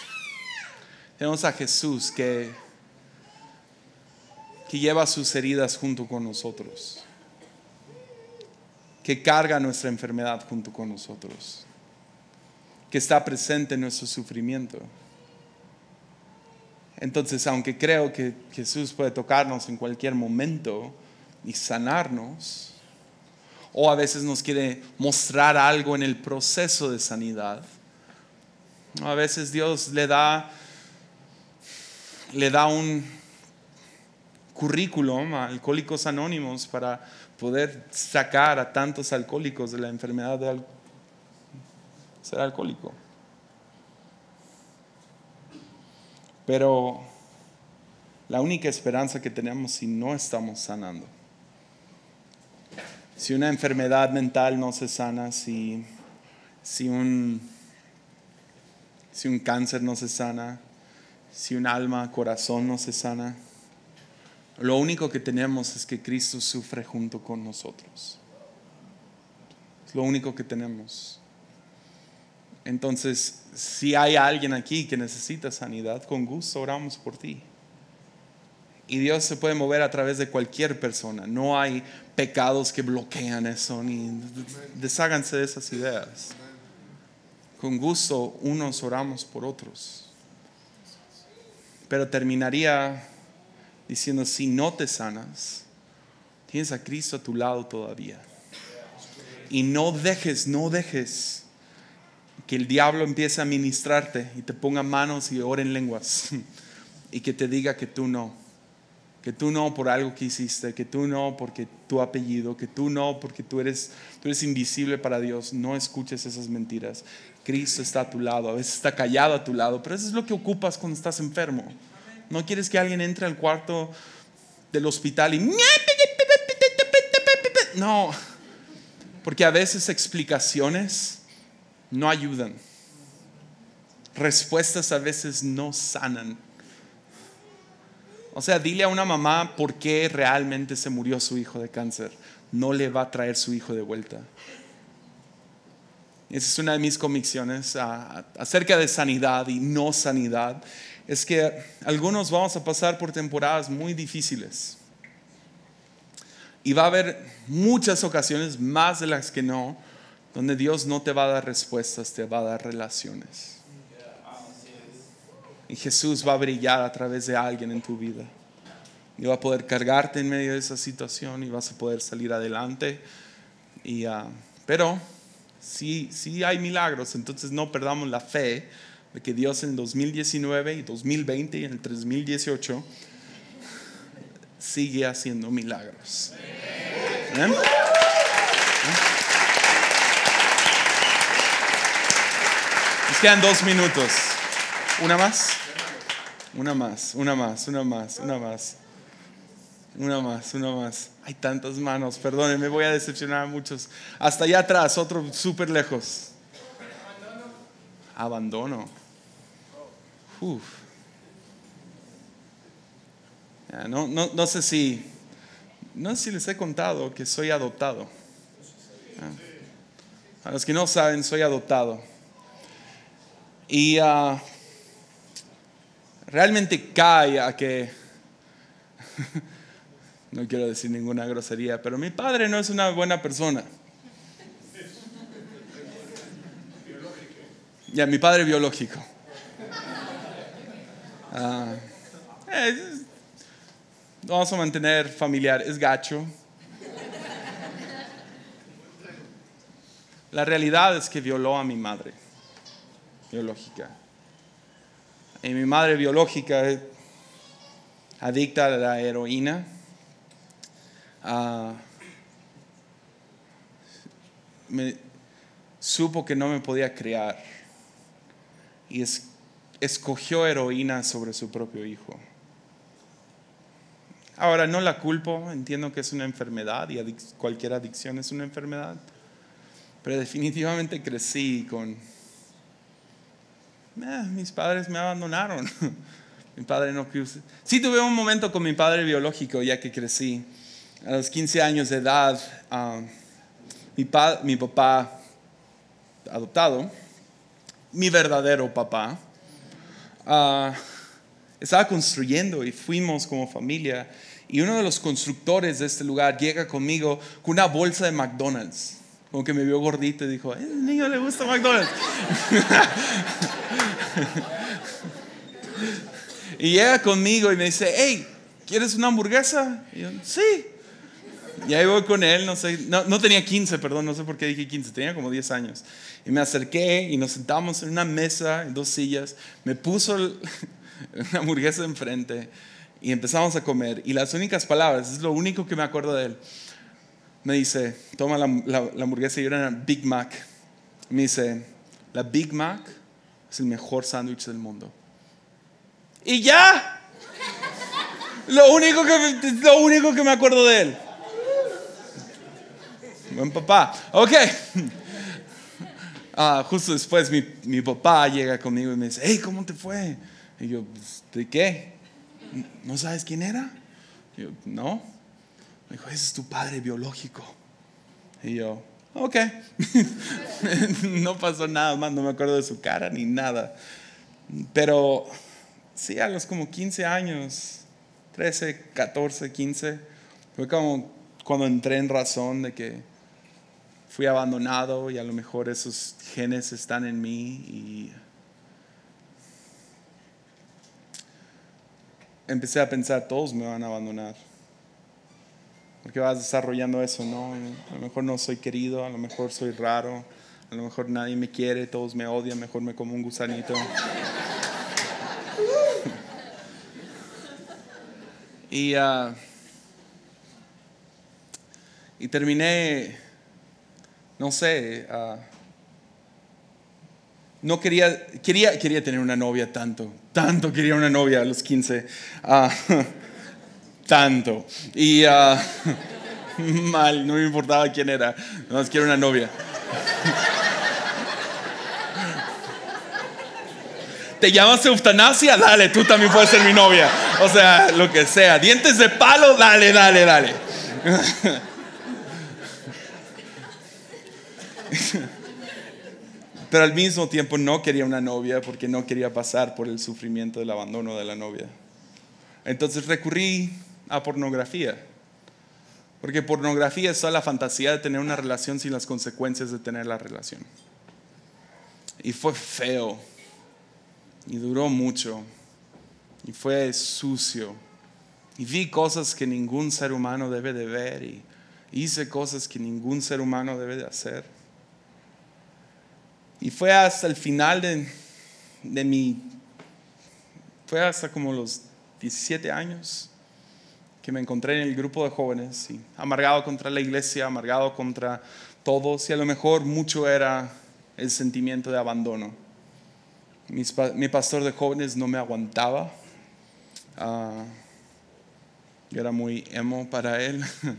tenemos a Jesús que que lleva sus heridas junto con nosotros, que carga nuestra enfermedad junto con nosotros, que está presente en nuestro sufrimiento. Entonces, aunque creo que Jesús puede tocarnos en cualquier momento y sanarnos, o a veces nos quiere mostrar algo en el proceso de sanidad, a veces Dios le da, le da un, currículum a Alcohólicos Anónimos para poder sacar a tantos alcohólicos de la enfermedad de ser alcohólico. Pero la única esperanza que tenemos si no estamos sanando, si una enfermedad mental no se sana, si, si, un, si un cáncer no se sana, si un alma, corazón no se sana, lo único que tenemos es que Cristo sufre junto con nosotros. Es lo único que tenemos. Entonces, si hay alguien aquí que necesita sanidad, con gusto oramos por ti. Y Dios se puede mover a través de cualquier persona. No hay pecados que bloquean eso, ni desháganse de esas ideas. Con gusto unos oramos por otros. Pero terminaría diciendo, si no te sanas, tienes a Cristo a tu lado todavía. Y no dejes, no dejes que el diablo empiece a ministrarte y te ponga manos y ore en lenguas *laughs* y que te diga que tú no, que tú no por algo que hiciste, que tú no porque tu apellido, que tú no porque tú eres, tú eres invisible para Dios. No escuches esas mentiras. Cristo está a tu lado, a veces está callado a tu lado, pero eso es lo que ocupas cuando estás enfermo. No quieres que alguien entre al cuarto del hospital y... *laughs* No, porque a veces explicaciones no ayudan. Respuestas a veces no sanan. O sea, dile a una mamá por qué realmente se murió su hijo de cáncer. No le va a traer su hijo de vuelta. Esa es una de mis convicciones acerca de sanidad y no sanidad es que algunos vamos a pasar por temporadas muy difíciles. Y va a haber muchas ocasiones, más de las que no, donde Dios no te va a dar respuestas, te va a dar relaciones. Y Jesús va a brillar a través de alguien en tu vida. Y va a poder cargarte en medio de esa situación y vas a poder salir adelante. Y, ah, pero si sí hay milagros, entonces no perdamos la fe de que Dios en 2019 y 2020 y en el 2018 sigue haciendo milagros. Quedan dos minutos. ¿Una más? Una más, una más, una más, una más. Una más, una más. Hay tantas manos, perdónenme, voy a decepcionar a muchos. Hasta allá atrás, otro súper lejos. Abandono. No, sé si, no sé si les he contado que soy adoptado. A los que no saben, soy adoptado. Y ah, realmente cae a que, *laughs* no quiero decir ninguna grosería, pero mi padre no es una buena persona. Ya, mi padre biológico. Ah, vamos a mantener familiar, es gacho. La realidad es que violó a mi madre biológica. Y mi madre biológica, adicta a la heroína, ah, me, supo que no me podía criar y escogió heroína sobre su propio hijo. Ahora, no la culpo, entiendo que es una enfermedad y cualquier adicción es una enfermedad, pero definitivamente crecí con... Eh, mis padres me abandonaron. *laughs* mi padre no Sí tuve un momento con mi padre biológico ya que crecí. A los 15 años de edad, ah, mi, papá adoptado, mi verdadero papá, ah, estaba construyendo y fuimos como familia. Y uno de los constructores de este lugar llega conmigo con una bolsa de McDonald's. Como que me vio gordito y dijo, el niño le gusta McDonald's. *laughs* y llega conmigo y me dice, hey, ¿quieres una hamburguesa? Y yo, sí. Y ahí voy con él, no sé, no, tenía 15, perdón, no sé por qué dije 15, tenía como 10 años. Y me acerqué y nos sentamos en una mesa, en dos sillas, me puso una *laughs* hamburguesa enfrente y empezamos a comer. Y las únicas palabras, es lo único que me acuerdo de él, me dice, toma la, la, hamburguesa y era una Big Mac. Me dice, la Big Mac es el mejor sándwich del mundo. Y ya. Lo único, que, lo único que me acuerdo de él. Buen papá. Ok. Ah, justo después mi, mi, papá llega conmigo y me dice, hey, ¿cómo te fue? Y yo, pues, ¿de qué? ¿No sabes quién era? Y yo, no. Me dijo, ese es tu padre biológico. Y yo, ok. *laughs* no pasó nada más, no me acuerdo de su cara ni nada. Pero sí, a los como 15 años, 13, 14, 15, fue como cuando entré en razón de que fui abandonado y a lo mejor esos genes están en mí y empecé a pensar, todos me van a abandonar. Porque vas desarrollando eso, ¿no? A lo mejor no soy querido, a lo mejor soy raro, a lo mejor nadie me quiere, todos me odian, mejor me como un gusanito. *laughs* y, uh, y terminé no sé, ah, no quería, quería, quería tener una novia tanto, tanto quería una novia a los 15, ah, *laughs* tanto. Y ah, *laughs* mal, no me importaba quién era, no más quiero una novia. ¿Te llamas eutanasia? Dale, tú también puedes ser mi novia. O sea, lo que sea. Dientes de palo, dale, dale, dale. *laughs* Pero al mismo tiempo no quería una novia porque no quería pasar por el sufrimiento del abandono de la novia. Entonces recurrí a pornografía. Porque pornografía es solo la fantasía de tener una relación sin las consecuencias de tener la relación. Y fue feo. Y duró mucho. Y fue sucio. Y vi cosas que ningún ser humano debe de ver. Y hice cosas que ningún ser humano debe de hacer. Y fue hasta el final de, de mi, fue hasta como los 17 años que me encontré en el grupo de jóvenes, y amargado contra la iglesia, amargado contra todos, y a lo mejor mucho era el sentimiento de abandono. mi pastor de jóvenes no me aguantaba, uh, yo era muy emo para él. *laughs*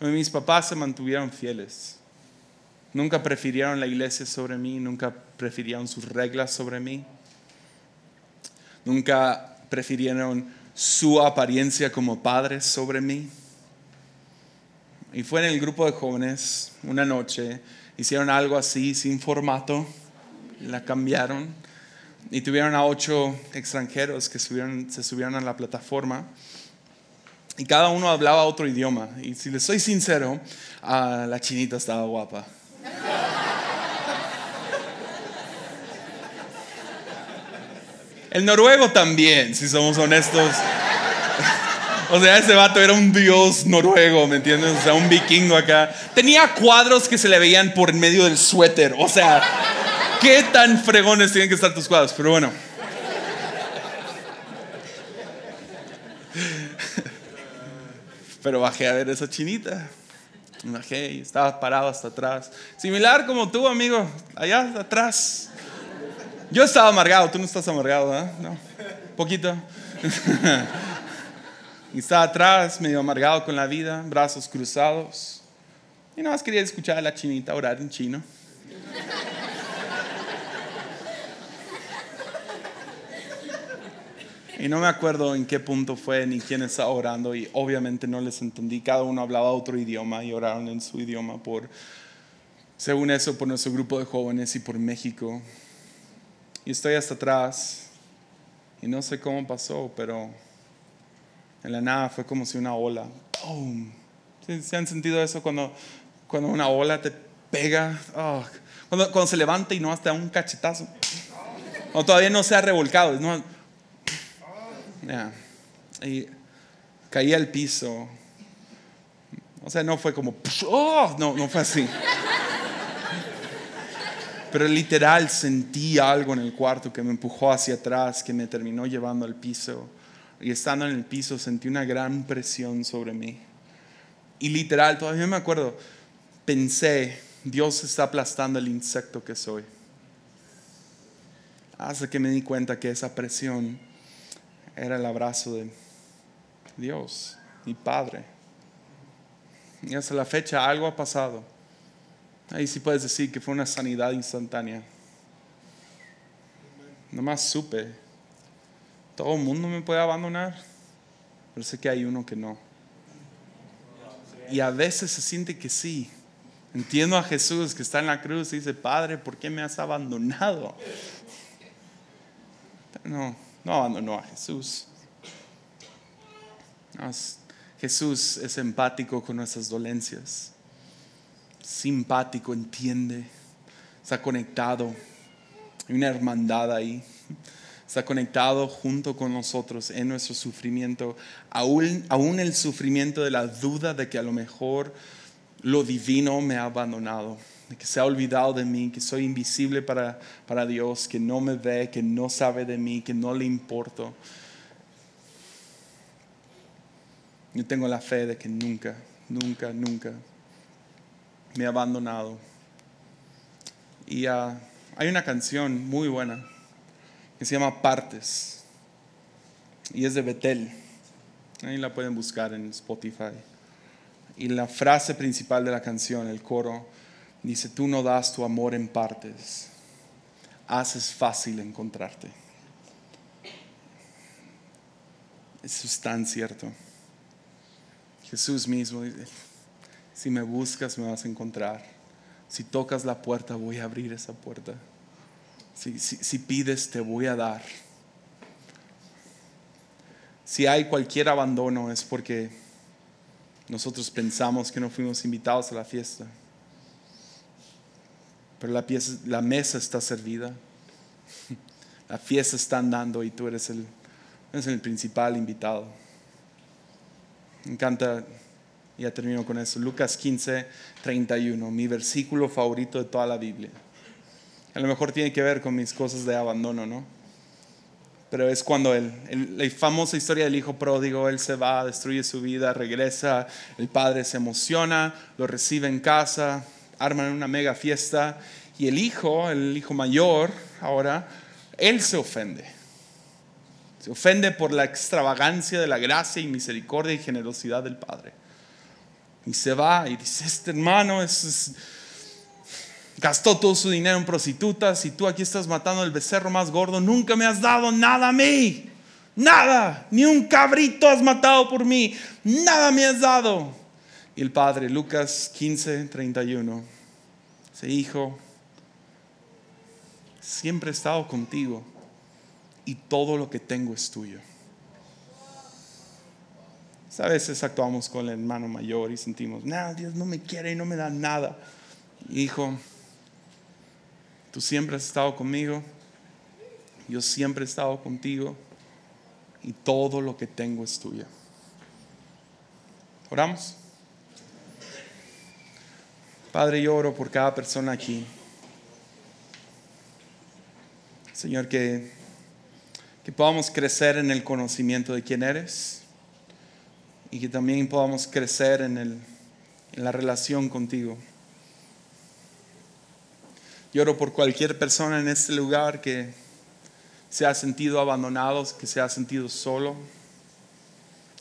Mis papás se mantuvieron fieles. Nunca prefirieron la iglesia sobre mí, nunca prefirieron sus reglas sobre mí. Nunca prefirieron su apariencia como padres sobre mí. Y fue en el grupo de jóvenes una noche, hicieron algo así sin formato, la cambiaron y tuvieron a ocho extranjeros que se subieron a la plataforma y cada uno hablaba otro idioma. Y si les soy sincero, ah, la chinita estaba guapa. El noruego también, si somos honestos. O sea, ese vato era un dios noruego, ¿me entiendes? O sea, un vikingo acá. Tenía cuadros que se le veían por medio del suéter. O sea, ¿qué tan fregones tienen que estar tus cuadros? Pero bueno. Pero bajé a ver esa chinita. Bajé y estaba parado hasta atrás. Similar como tú, amigo, allá atrás. Yo estaba amargado, tú no estás amargado, ¿eh? No, poquito. *laughs* y estaba atrás, medio amargado con la vida, brazos cruzados. Y nada más quería escuchar a la chinita orar en chino. Y no me acuerdo en qué punto fue ni quién estaba orando y obviamente no les entendí. Cada uno hablaba otro idioma y oraron en su idioma por, según eso, por nuestro grupo de jóvenes y por México. Y estoy hasta atrás y no sé cómo pasó, pero en la nada fue como si una ola. ¡Pum! ¿Se han sentido eso cuando, cuando una ola te pega? Oh, cuando, cuando, se levanta y no hasta un cachetazo. O todavía no se ha revolcado. No, y caí al piso. O sea, no fue como, oh, no, no fue así. Pero literal sentí algo en el cuarto que me empujó hacia atrás, que me terminó llevando al piso. Y estando en el piso sentí una gran presión sobre mí. Y literal, todavía me acuerdo, pensé, Dios está aplastando el insecto que soy. Hasta que me di cuenta que esa presión era el abrazo de Dios, mi Padre. Y hasta la fecha algo ha pasado. Ahí sí puedes decir que fue una sanidad instantánea. Nomás supe. Todo el mundo me puede abandonar, pero sé que hay uno que no. Y a veces se siente que sí. Entiendo a Jesús que está en la cruz y dice, Padre, ¿por qué me has abandonado? No, no abandonó a Jesús. Jesús es empático con nuestras dolencias, simpático, entiende, está conectado, hay una hermandad ahí, está conectado junto con nosotros en nuestro sufrimiento, aún, aún el sufrimiento de la duda de que a lo mejor lo divino me ha abandonado que se ha olvidado de mí, que soy invisible para, para Dios, que no me ve, que no sabe de mí, que no le importo. Yo tengo la fe de que nunca, nunca, nunca me ha abandonado. Y ah, hay una canción muy buena que se llama Partes y es de Betel. Ahí la pueden buscar en Spotify. Y la frase principal de la canción, el coro, Dice, tú no das tu amor en partes, haces fácil encontrarte. Eso es tan cierto. Jesús mismo dice, si me buscas me vas a encontrar. Si tocas la puerta voy a abrir esa puerta. Si, si pides te voy a dar. Si hay cualquier abandono es porque nosotros pensamos que no fuimos invitados a la fiesta pero la, la mesa está servida, *laughs* la fiesta está andando y tú eres el, eres el principal invitado. Me encanta, ya termino con eso, Lucas 15, 31, mi versículo favorito de toda la Biblia. A lo mejor tiene que ver con mis cosas de abandono, ¿no? Pero es cuando el, la famosa historia del hijo pródigo, él se va, destruye su vida, regresa, el padre se emociona, lo recibe en casa, arman una mega fiesta y el hijo, el hijo mayor, ahora, él se ofende. Se ofende por la extravagancia de la gracia y misericordia y generosidad del Padre. Y se va y dice, este hermano gastó todo su dinero en prostitutas y tú aquí estás matando el becerro más gordo, nunca me has dado nada a mí. Nada, ni un cabrito has matado por mí, nada me has dado. Y el Padre, Lucas 15, 31, dice, hijo, siempre he estado contigo y todo lo que tengo es tuyo. A veces actuamos con el hermano mayor y sentimos, no, Dios no me quiere y no me da nada. Hijo, tú siempre has estado conmigo, yo siempre he estado contigo y todo lo que tengo es tuyo. Oramos. Padre, yo oro por cada persona aquí. Señor, que, que podamos crecer en el conocimiento de quién eres y que también podamos crecer en, el, en la relación contigo. Yo oro por cualquier persona en este lugar que se ha sentido abandonado, que se ha sentido solo.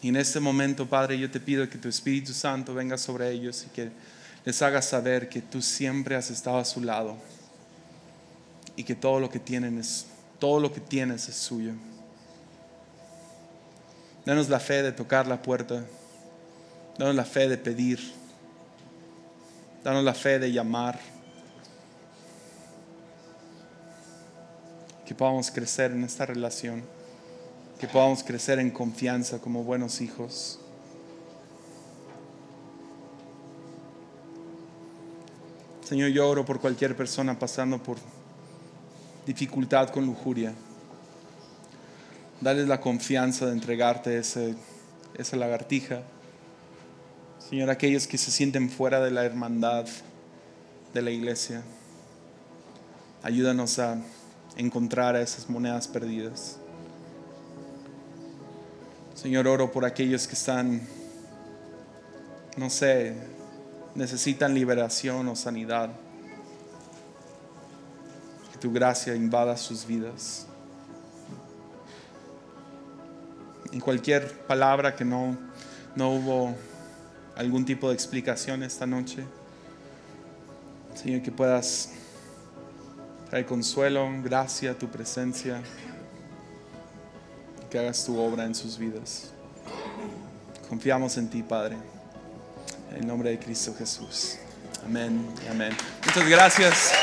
Y en este momento, Padre, yo te pido que tu Espíritu Santo venga sobre ellos y que les haga saber que tú siempre has estado a su lado y que todo lo que tienen es todo lo que tienes es suyo. Danos la fe de tocar la puerta. Danos la fe de pedir. Danos la fe de llamar. Que podamos crecer en esta relación. Que podamos crecer en confianza como buenos hijos. Señor, yo oro por cualquier persona pasando por dificultad con lujuria. Dale la confianza de entregarte ese, esa lagartija. Señor, aquellos que se sienten fuera de la hermandad de la iglesia, ayúdanos a encontrar a esas monedas perdidas. Señor, oro por aquellos que están, no sé, necesitan liberación o sanidad. Que tu gracia invada sus vidas. En cualquier palabra que no, no hubo algún tipo de explicación esta noche, Señor, que puedas traer consuelo, gracia, tu presencia, que hagas tu obra en sus vidas. Confiamos en ti, Padre. En el nombre de Cristo Jesús. Amén. Amén. Muchas gracias.